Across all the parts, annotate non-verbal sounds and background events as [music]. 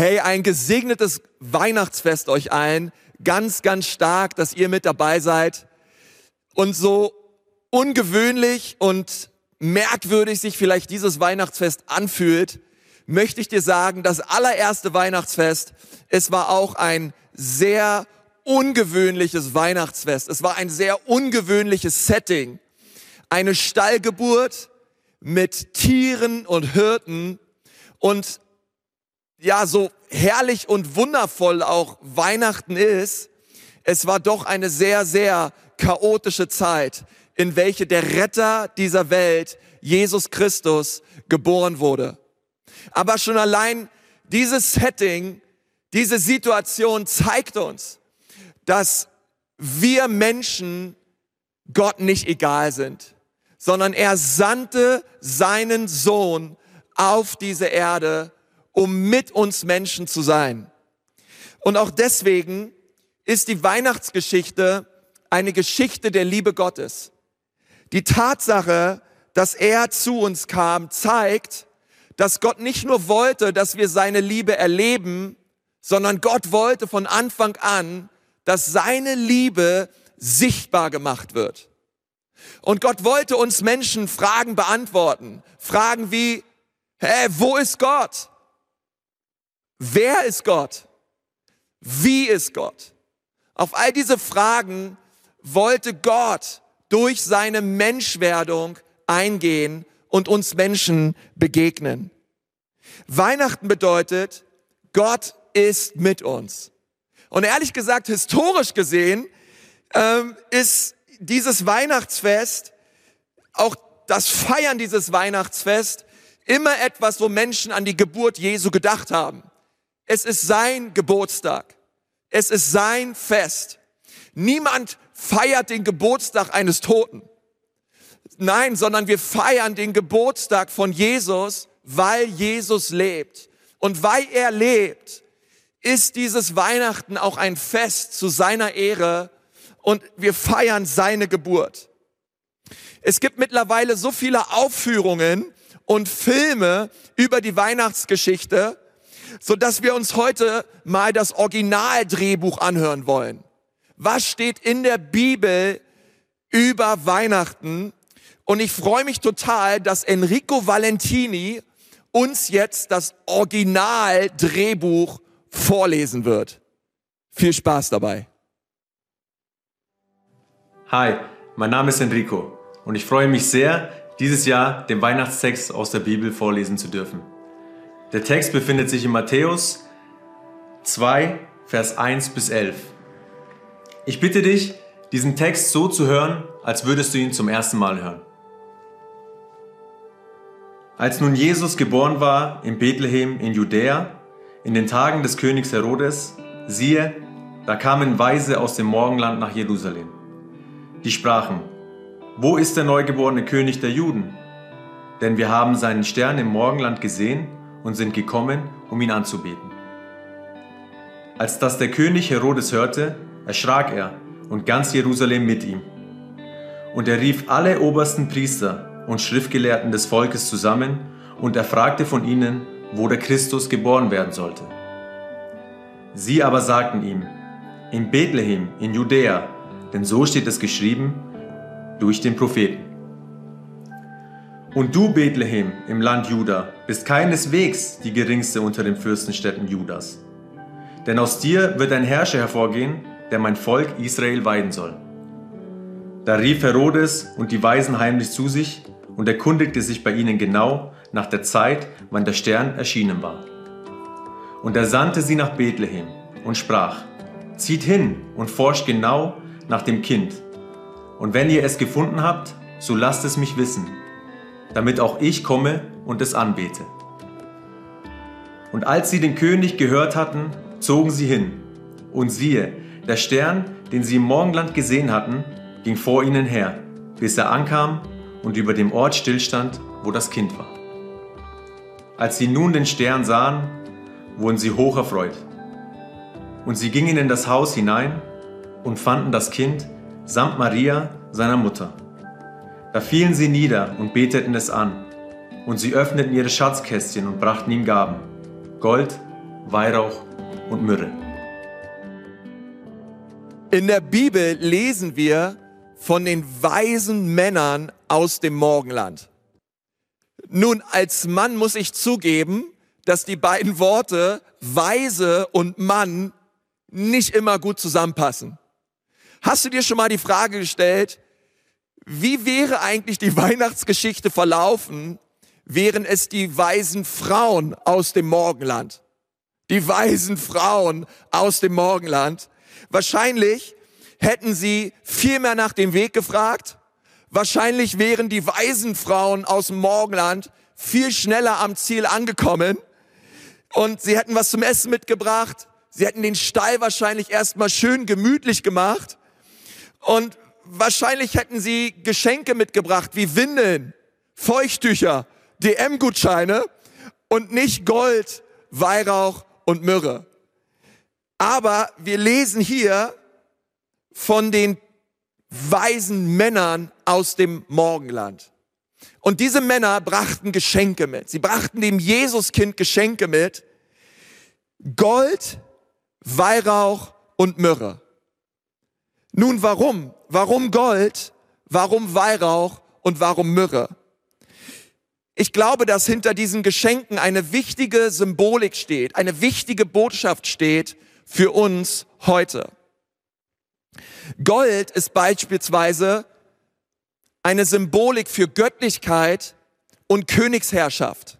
Hey, ein gesegnetes Weihnachtsfest euch allen. Ganz, ganz stark, dass ihr mit dabei seid. Und so ungewöhnlich und merkwürdig sich vielleicht dieses Weihnachtsfest anfühlt, möchte ich dir sagen, das allererste Weihnachtsfest, es war auch ein sehr ungewöhnliches Weihnachtsfest. Es war ein sehr ungewöhnliches Setting. Eine Stallgeburt mit Tieren und Hirten und ja, so herrlich und wundervoll auch Weihnachten ist, es war doch eine sehr, sehr chaotische Zeit, in welche der Retter dieser Welt, Jesus Christus, geboren wurde. Aber schon allein dieses Setting, diese Situation zeigt uns, dass wir Menschen Gott nicht egal sind, sondern er sandte seinen Sohn auf diese Erde, um mit uns Menschen zu sein. Und auch deswegen ist die Weihnachtsgeschichte eine Geschichte der Liebe Gottes. Die Tatsache, dass er zu uns kam, zeigt, dass Gott nicht nur wollte, dass wir seine Liebe erleben, sondern Gott wollte von Anfang an, dass seine Liebe sichtbar gemacht wird. Und Gott wollte uns Menschen Fragen beantworten. Fragen wie, hä, wo ist Gott? Wer ist Gott? Wie ist Gott? Auf all diese Fragen wollte Gott durch seine Menschwerdung eingehen und uns Menschen begegnen. Weihnachten bedeutet, Gott ist mit uns. Und ehrlich gesagt, historisch gesehen, ähm, ist dieses Weihnachtsfest, auch das Feiern dieses Weihnachtsfest, immer etwas, wo Menschen an die Geburt Jesu gedacht haben. Es ist sein Geburtstag. Es ist sein Fest. Niemand feiert den Geburtstag eines Toten. Nein, sondern wir feiern den Geburtstag von Jesus, weil Jesus lebt. Und weil er lebt, ist dieses Weihnachten auch ein Fest zu seiner Ehre und wir feiern seine Geburt. Es gibt mittlerweile so viele Aufführungen und Filme über die Weihnachtsgeschichte, so dass wir uns heute mal das Originaldrehbuch anhören wollen. Was steht in der Bibel über Weihnachten? Und ich freue mich total, dass Enrico Valentini uns jetzt das Originaldrehbuch vorlesen wird. Viel Spaß dabei. Hi, mein Name ist Enrico und ich freue mich sehr, dieses Jahr den Weihnachtstext aus der Bibel vorlesen zu dürfen. Der Text befindet sich in Matthäus 2, Vers 1 bis 11. Ich bitte dich, diesen Text so zu hören, als würdest du ihn zum ersten Mal hören. Als nun Jesus geboren war in Bethlehem in Judäa, in den Tagen des Königs Herodes, siehe, da kamen Weise aus dem Morgenland nach Jerusalem. Die sprachen, wo ist der neugeborene König der Juden? Denn wir haben seinen Stern im Morgenland gesehen und sind gekommen, um ihn anzubeten. Als das der König Herodes hörte, erschrak er und ganz Jerusalem mit ihm. Und er rief alle obersten Priester und Schriftgelehrten des Volkes zusammen und er fragte von ihnen, wo der Christus geboren werden sollte. Sie aber sagten ihm, in Bethlehem, in Judäa, denn so steht es geschrieben, durch den Propheten. Und du, Bethlehem, im Land Juda, bist keineswegs die geringste unter den Fürstenstädten Judas. Denn aus dir wird ein Herrscher hervorgehen, der mein Volk Israel weiden soll. Da rief Herodes und die Weisen heimlich zu sich und erkundigte sich bei ihnen genau nach der Zeit, wann der Stern erschienen war. Und er sandte sie nach Bethlehem und sprach, Zieht hin und forscht genau nach dem Kind. Und wenn ihr es gefunden habt, so lasst es mich wissen, damit auch ich komme und es anbete. Und als sie den König gehört hatten, zogen sie hin. Und siehe, der Stern, den sie im Morgenland gesehen hatten, ging vor ihnen her, bis er ankam und über dem Ort stillstand, wo das Kind war. Als sie nun den Stern sahen, wurden sie hoch erfreut. Und sie gingen in das Haus hinein und fanden das Kind samt Maria, seiner Mutter. Da fielen sie nieder und beteten es an. Und sie öffneten ihre Schatzkästchen und brachten ihm Gaben: Gold, Weihrauch und Myrrhe. In der Bibel lesen wir von den weisen Männern aus dem Morgenland. Nun, als Mann muss ich zugeben, dass die beiden Worte weise und Mann nicht immer gut zusammenpassen. Hast du dir schon mal die Frage gestellt, wie wäre eigentlich die Weihnachtsgeschichte verlaufen, wären es die weisen Frauen aus dem Morgenland? Die weisen Frauen aus dem Morgenland. Wahrscheinlich hätten sie viel mehr nach dem Weg gefragt. Wahrscheinlich wären die weisen Frauen aus dem Morgenland viel schneller am Ziel angekommen und sie hätten was zum Essen mitgebracht. Sie hätten den Stall wahrscheinlich erstmal schön gemütlich gemacht und wahrscheinlich hätten sie Geschenke mitgebracht wie Windeln, Feuchttücher, DM-Gutscheine und nicht Gold, Weihrauch und Myrrhe. Aber wir lesen hier von den weisen Männern aus dem Morgenland. Und diese Männer brachten Geschenke mit. Sie brachten dem Jesuskind Geschenke mit. Gold, Weihrauch und Myrrhe. Nun warum? Warum Gold? Warum Weihrauch und warum Myrrhe? Ich glaube, dass hinter diesen Geschenken eine wichtige Symbolik steht, eine wichtige Botschaft steht für uns heute. Gold ist beispielsweise eine Symbolik für Göttlichkeit und Königsherrschaft.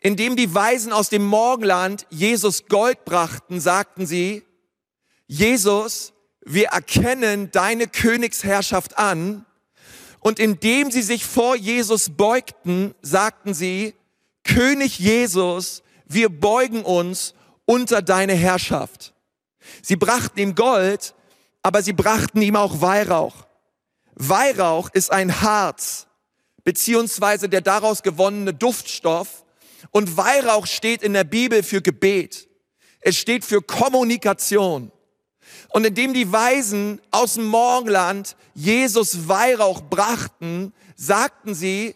Indem die Weisen aus dem Morgenland Jesus Gold brachten, sagten sie, Jesus, wir erkennen deine Königsherrschaft an. Und indem sie sich vor Jesus beugten, sagten sie, König Jesus, wir beugen uns unter deine Herrschaft. Sie brachten ihm Gold, aber sie brachten ihm auch Weihrauch. Weihrauch ist ein Harz, beziehungsweise der daraus gewonnene Duftstoff. Und Weihrauch steht in der Bibel für Gebet. Es steht für Kommunikation. Und indem die Weisen aus dem Morgenland Jesus Weihrauch brachten, sagten sie,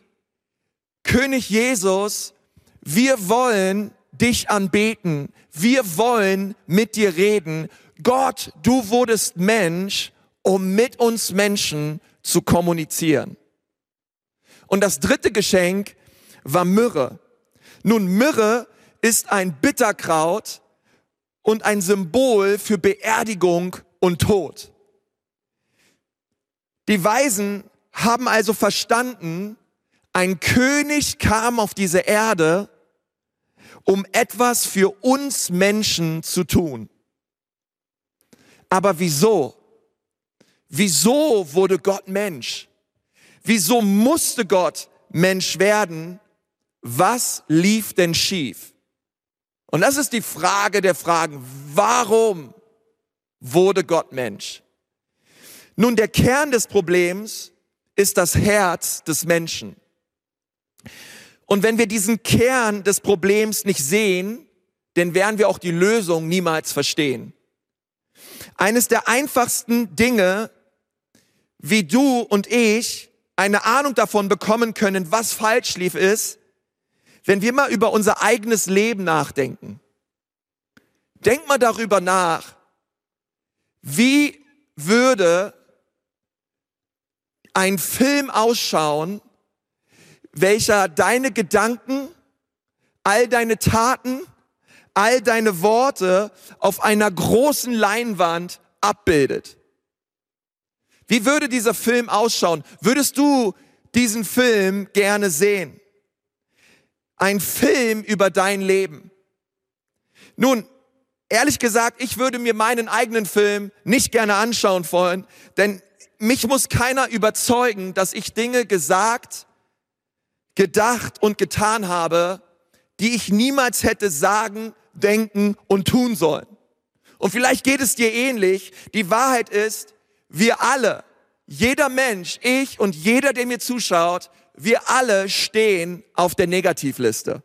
König Jesus, wir wollen dich anbeten. Wir wollen mit dir reden. Gott, du wurdest Mensch, um mit uns Menschen zu kommunizieren. Und das dritte Geschenk war Myrrhe. Nun, Myrrhe ist ein Bitterkraut und ein Symbol für Beerdigung und Tod. Die Weisen haben also verstanden, ein König kam auf diese Erde, um etwas für uns Menschen zu tun. Aber wieso? Wieso wurde Gott Mensch? Wieso musste Gott Mensch werden? Was lief denn schief? Und das ist die Frage der Fragen. Warum wurde Gott Mensch? Nun, der Kern des Problems ist das Herz des Menschen. Und wenn wir diesen Kern des Problems nicht sehen, dann werden wir auch die Lösung niemals verstehen. Eines der einfachsten Dinge, wie du und ich eine Ahnung davon bekommen können, was falsch lief, ist, wenn wir mal über unser eigenes Leben nachdenken. Denk mal darüber nach, wie würde ein Film ausschauen, welcher deine Gedanken, all deine Taten, all deine Worte auf einer großen Leinwand abbildet. Wie würde dieser Film ausschauen? Würdest du diesen Film gerne sehen? Ein Film über dein Leben. Nun, ehrlich gesagt, ich würde mir meinen eigenen Film nicht gerne anschauen wollen, denn mich muss keiner überzeugen, dass ich Dinge gesagt, gedacht und getan habe, die ich niemals hätte sagen, denken und tun sollen. Und vielleicht geht es dir ähnlich. Die Wahrheit ist, wir alle, jeder Mensch, ich und jeder, der mir zuschaut, wir alle stehen auf der Negativliste.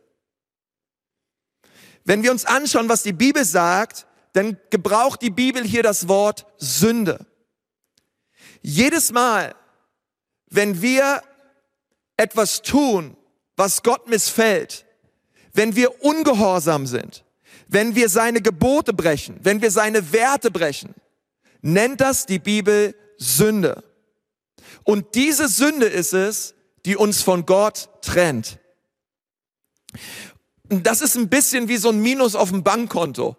Wenn wir uns anschauen, was die Bibel sagt, dann gebraucht die Bibel hier das Wort Sünde. Jedes Mal, wenn wir etwas tun, was Gott missfällt, wenn wir ungehorsam sind, wenn wir seine Gebote brechen, wenn wir seine Werte brechen, nennt das die Bibel Sünde. Und diese Sünde ist es, die uns von Gott trennt. Das ist ein bisschen wie so ein Minus auf dem Bankkonto.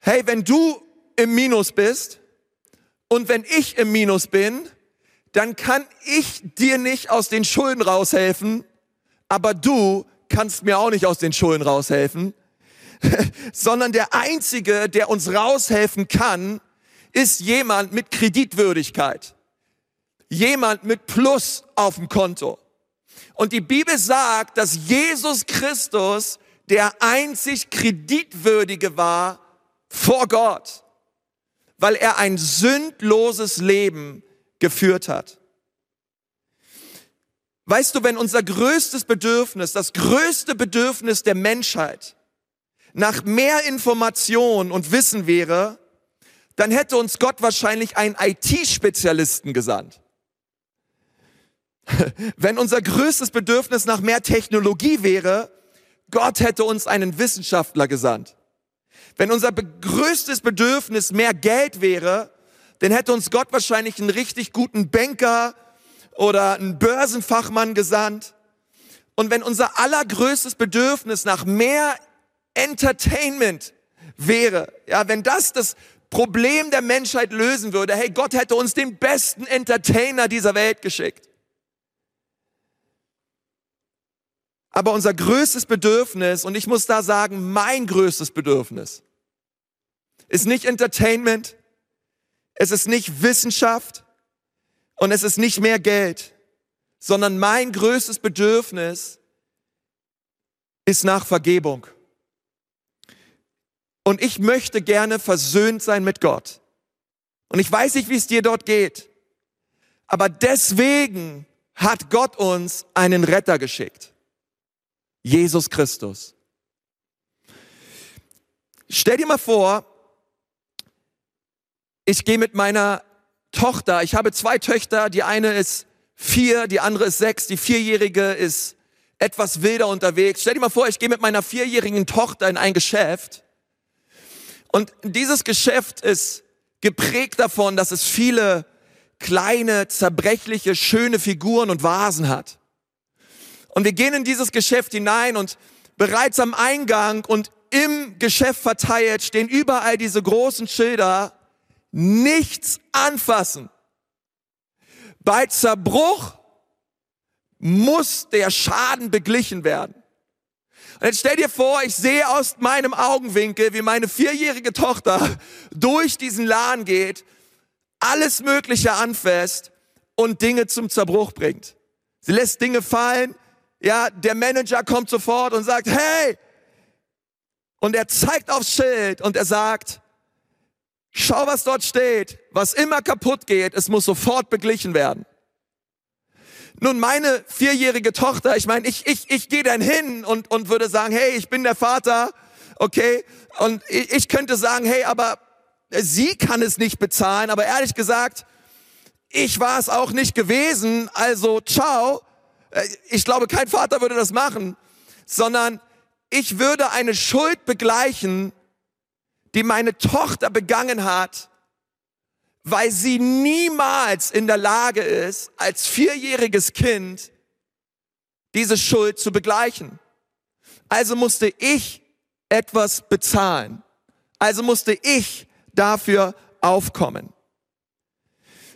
Hey, wenn du im Minus bist und wenn ich im Minus bin, dann kann ich dir nicht aus den Schulden raushelfen, aber du kannst mir auch nicht aus den Schulden raushelfen, [laughs] sondern der Einzige, der uns raushelfen kann, ist jemand mit Kreditwürdigkeit. Jemand mit Plus auf dem Konto. Und die Bibel sagt, dass Jesus Christus der einzig Kreditwürdige war vor Gott, weil er ein sündloses Leben geführt hat. Weißt du, wenn unser größtes Bedürfnis, das größte Bedürfnis der Menschheit nach mehr Information und Wissen wäre, dann hätte uns Gott wahrscheinlich einen IT-Spezialisten gesandt. [laughs] Wenn unser größtes Bedürfnis nach mehr Technologie wäre, Gott hätte uns einen Wissenschaftler gesandt. Wenn unser größtes Bedürfnis mehr Geld wäre, dann hätte uns Gott wahrscheinlich einen richtig guten Banker oder einen Börsenfachmann gesandt. Und wenn unser allergrößtes Bedürfnis nach mehr Entertainment wäre, ja, wenn das das Problem der Menschheit lösen würde, hey, Gott hätte uns den besten Entertainer dieser Welt geschickt. Aber unser größtes Bedürfnis, und ich muss da sagen, mein größtes Bedürfnis, ist nicht Entertainment, es ist nicht Wissenschaft und es ist nicht mehr Geld, sondern mein größtes Bedürfnis ist nach Vergebung. Und ich möchte gerne versöhnt sein mit Gott. Und ich weiß nicht, wie es dir dort geht. Aber deswegen hat Gott uns einen Retter geschickt. Jesus Christus. Stell dir mal vor, ich gehe mit meiner Tochter, ich habe zwei Töchter, die eine ist vier, die andere ist sechs, die vierjährige ist etwas wilder unterwegs. Stell dir mal vor, ich gehe mit meiner vierjährigen Tochter in ein Geschäft und dieses Geschäft ist geprägt davon, dass es viele kleine, zerbrechliche, schöne Figuren und Vasen hat. Und wir gehen in dieses Geschäft hinein und bereits am Eingang und im Geschäft verteilt stehen überall diese großen Schilder, nichts anfassen. Bei Zerbruch muss der Schaden beglichen werden. Und jetzt stell dir vor, ich sehe aus meinem Augenwinkel, wie meine vierjährige Tochter durch diesen Laden geht, alles Mögliche anfasst und Dinge zum Zerbruch bringt. Sie lässt Dinge fallen, ja, der Manager kommt sofort und sagt, hey! Und er zeigt aufs Schild und er sagt, schau, was dort steht. Was immer kaputt geht, es muss sofort beglichen werden. Nun, meine vierjährige Tochter, ich meine, ich, ich, ich gehe dann hin und, und würde sagen, hey, ich bin der Vater, okay? Und ich, ich könnte sagen, hey, aber sie kann es nicht bezahlen, aber ehrlich gesagt, ich war es auch nicht gewesen, also ciao. Äh, ich glaube, kein Vater würde das machen, sondern ich würde eine Schuld begleichen, die meine Tochter begangen hat, weil sie niemals in der Lage ist, als vierjähriges Kind diese Schuld zu begleichen. Also musste ich etwas bezahlen. Also musste ich dafür aufkommen.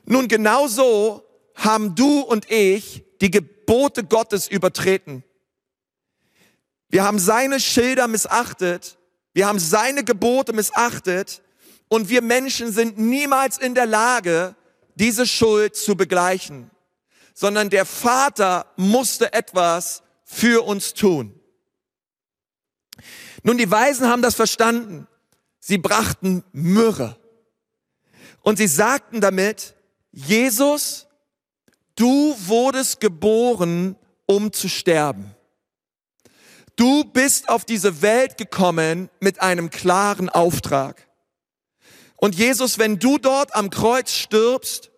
Nun, genauso haben du und ich die Gebote Gottes übertreten. Wir haben seine Schilder missachtet. Wir haben seine Gebote missachtet und wir Menschen sind niemals in der Lage, diese Schuld zu begleichen, sondern der Vater musste etwas für uns tun. Nun, die Weisen haben das verstanden. Sie brachten Myrrhe. Und sie sagten damit, Jesus, du wurdest geboren, um zu sterben. Du bist auf diese Welt gekommen mit einem klaren Auftrag. Und Jesus, wenn du dort am Kreuz stirbst,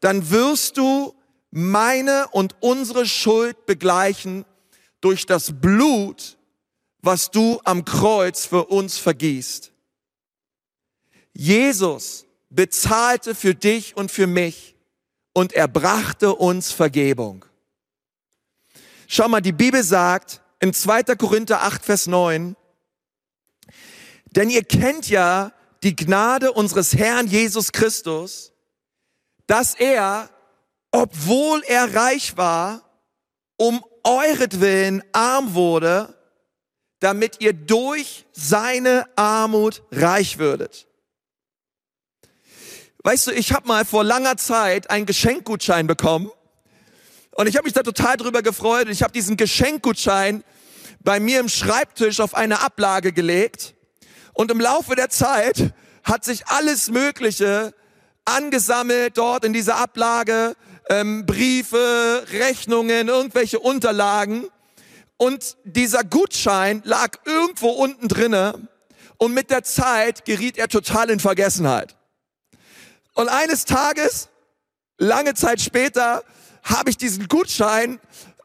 dann wirst du meine und unsere Schuld begleichen durch das Blut, was du am Kreuz für uns vergießt. Jesus bezahlte für dich und für mich und er brachte uns Vergebung. Schau mal, die Bibel sagt in 2. Korinther 8, Vers 9, denn ihr kennt ja die Gnade unseres Herrn Jesus Christus, dass er, obwohl er reich war, um euretwillen arm wurde, damit ihr durch seine Armut reich würdet. Weißt du, ich habe mal vor langer Zeit einen Geschenkgutschein bekommen und ich habe mich da total drüber gefreut. Ich habe diesen Geschenkgutschein bei mir im Schreibtisch auf eine Ablage gelegt und im Laufe der Zeit hat sich alles Mögliche angesammelt dort in dieser Ablage, ähm, Briefe, Rechnungen, irgendwelche Unterlagen. Und dieser Gutschein lag irgendwo unten drinne und mit der Zeit geriet er total in Vergessenheit. Und eines Tages, lange Zeit später, habe ich diesen Gutschein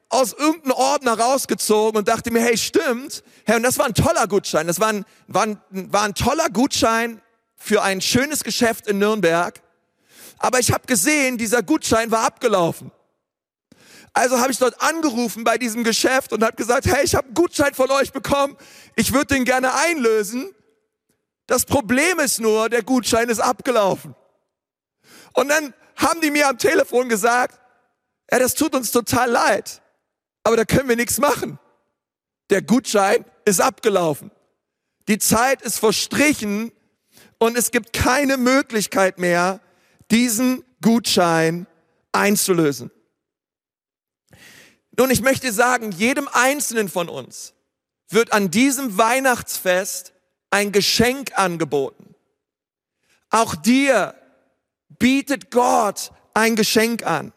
aus irgendeinem Ordner rausgezogen und dachte mir, hey, stimmt, hey, und das war ein toller Gutschein. Das war ein, war ein, war ein toller Gutschein für ein schönes Geschäft in Nürnberg. Aber ich habe gesehen, dieser Gutschein war abgelaufen. Also habe ich dort angerufen bei diesem Geschäft und habe gesagt, hey, ich habe einen Gutschein von euch bekommen, ich würde den gerne einlösen. Das Problem ist nur, der Gutschein ist abgelaufen. Und dann haben die mir am Telefon gesagt, ja, das tut uns total leid, aber da können wir nichts machen. Der Gutschein ist abgelaufen. Die Zeit ist verstrichen und es gibt keine Möglichkeit mehr, diesen Gutschein einzulösen. Nun, ich möchte sagen, jedem Einzelnen von uns wird an diesem Weihnachtsfest ein Geschenk angeboten. Auch dir bietet Gott ein Geschenk an.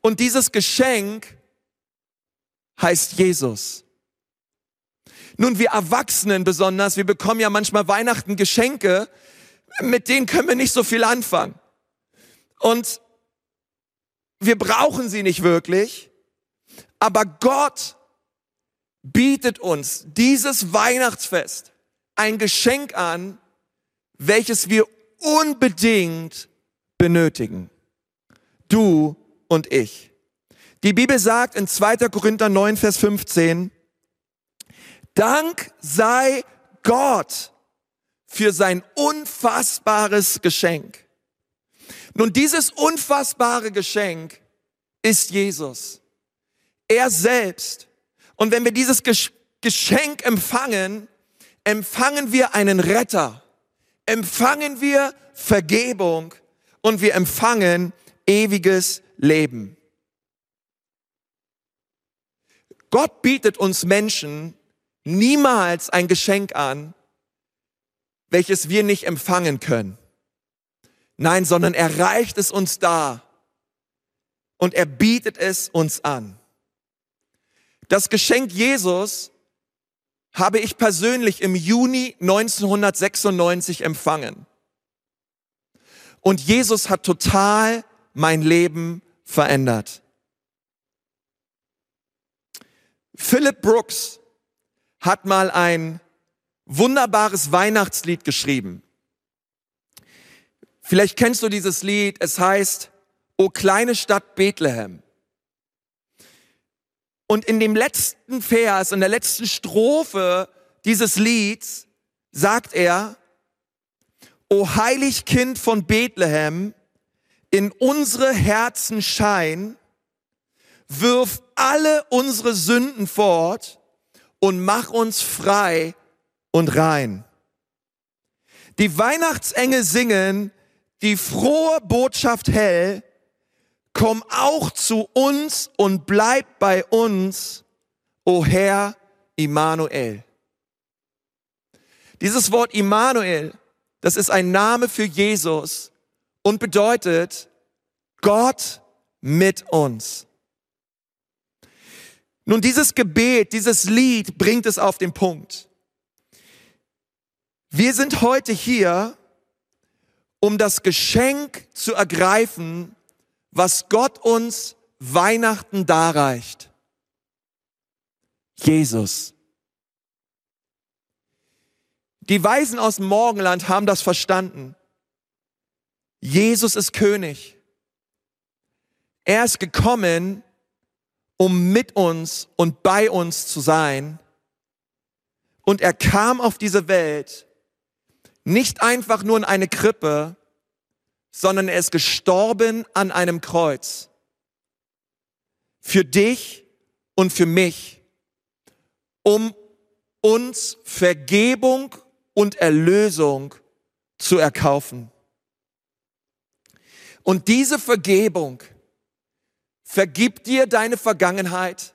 Und dieses Geschenk heißt Jesus. Nun, wir Erwachsenen besonders, wir bekommen ja manchmal Weihnachten Geschenke, mit denen können wir nicht so viel anfangen. Und wir brauchen sie nicht wirklich, aber Gott bietet uns dieses Weihnachtsfest ein Geschenk an, welches wir unbedingt benötigen. Du und ich. Die Bibel sagt in 2. Korinther 9, Vers 15, Dank sei Gott für sein unfassbares Geschenk. Nun, dieses unfassbare Geschenk ist Jesus. Er selbst. Und wenn wir dieses Geschenk empfangen, empfangen wir einen Retter, empfangen wir Vergebung und wir empfangen ewiges Leben. Gott bietet uns Menschen niemals ein Geschenk an, welches wir nicht empfangen können. Nein, sondern er reicht es uns da und er bietet es uns an. Das Geschenk Jesus habe ich persönlich im Juni 1996 empfangen. Und Jesus hat total mein Leben verändert. Philip Brooks hat mal ein wunderbares Weihnachtslied geschrieben. Vielleicht kennst du dieses Lied. Es heißt, O kleine Stadt Bethlehem. Und in dem letzten Vers, in der letzten Strophe dieses Lieds sagt er, O heilig Kind von Bethlehem, in unsere Herzen schein, wirf alle unsere Sünden fort und mach uns frei und rein. Die Weihnachtsengel singen die frohe Botschaft hell, komm auch zu uns und bleib bei uns, o Herr Immanuel. Dieses Wort Immanuel, das ist ein Name für Jesus und bedeutet Gott mit uns. Nun, dieses Gebet, dieses Lied bringt es auf den Punkt. Wir sind heute hier, um das Geschenk zu ergreifen, was Gott uns Weihnachten darreicht. Jesus. Die Weisen aus dem Morgenland haben das verstanden. Jesus ist König. Er ist gekommen, um mit uns und bei uns zu sein. Und er kam auf diese Welt nicht einfach nur in eine Krippe, sondern er ist gestorben an einem Kreuz. Für dich und für mich, um uns Vergebung und Erlösung zu erkaufen. Und diese Vergebung vergibt dir deine Vergangenheit.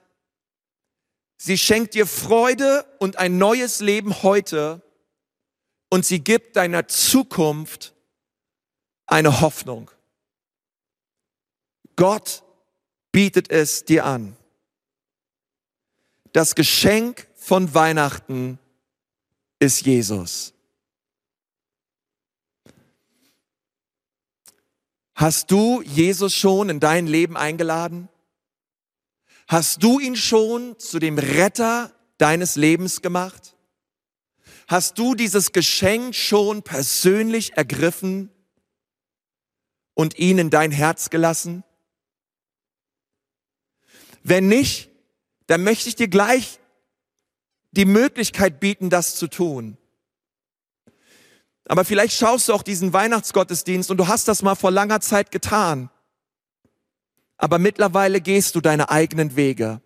Sie schenkt dir Freude und ein neues Leben heute. Und sie gibt deiner Zukunft eine Hoffnung. Gott bietet es dir an. Das Geschenk von Weihnachten ist Jesus. Hast du Jesus schon in dein Leben eingeladen? Hast du ihn schon zu dem Retter deines Lebens gemacht? Hast du dieses Geschenk schon persönlich ergriffen und ihn in dein Herz gelassen? Wenn nicht, dann möchte ich dir gleich die Möglichkeit bieten, das zu tun. Aber vielleicht schaust du auch diesen Weihnachtsgottesdienst und du hast das mal vor langer Zeit getan. Aber mittlerweile gehst du deine eigenen Wege.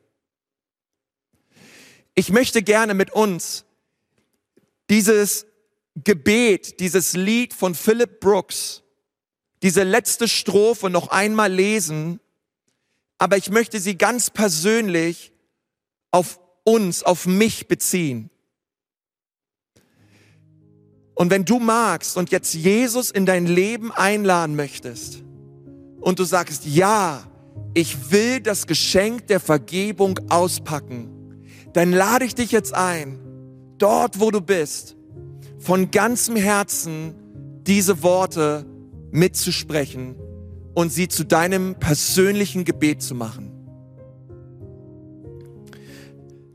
Ich möchte gerne mit uns dieses Gebet, dieses Lied von Philip Brooks, diese letzte Strophe noch einmal lesen, aber ich möchte sie ganz persönlich auf uns, auf mich beziehen. Und wenn du magst und jetzt Jesus in dein Leben einladen möchtest und du sagst, ja, ich will das Geschenk der Vergebung auspacken, dann lade ich dich jetzt ein, dort wo du bist, von ganzem Herzen diese Worte mitzusprechen und sie zu deinem persönlichen Gebet zu machen.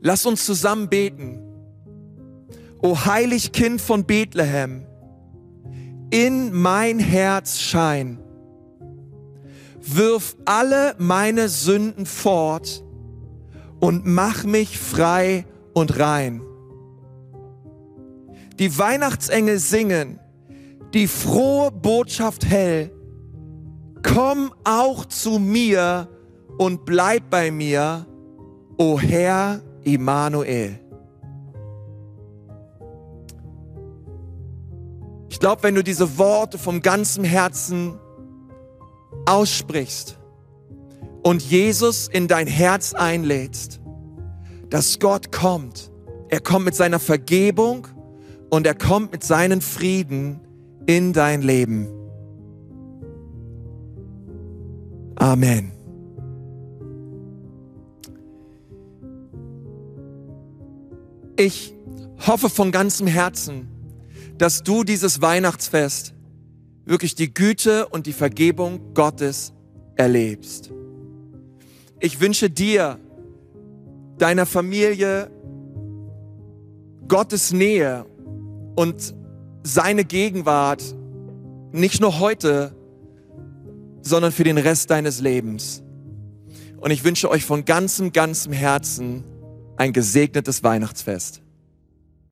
Lass uns zusammen beten. O heilig Kind von Bethlehem, in mein Herz schein. Wirf alle meine Sünden fort und mach mich frei und rein. Die Weihnachtsengel singen die frohe Botschaft hell. Komm auch zu mir und bleib bei mir, o Herr Immanuel. Ich glaube, wenn du diese Worte vom ganzen Herzen aussprichst und Jesus in dein Herz einlädst, dass Gott kommt. Er kommt mit seiner Vergebung und er kommt mit seinen Frieden in dein Leben. Amen. Ich hoffe von ganzem Herzen, dass du dieses Weihnachtsfest wirklich die Güte und die Vergebung Gottes erlebst. Ich wünsche dir, deiner Familie Gottes Nähe und seine Gegenwart nicht nur heute, sondern für den Rest deines Lebens. Und ich wünsche euch von ganzem, ganzem Herzen ein gesegnetes Weihnachtsfest.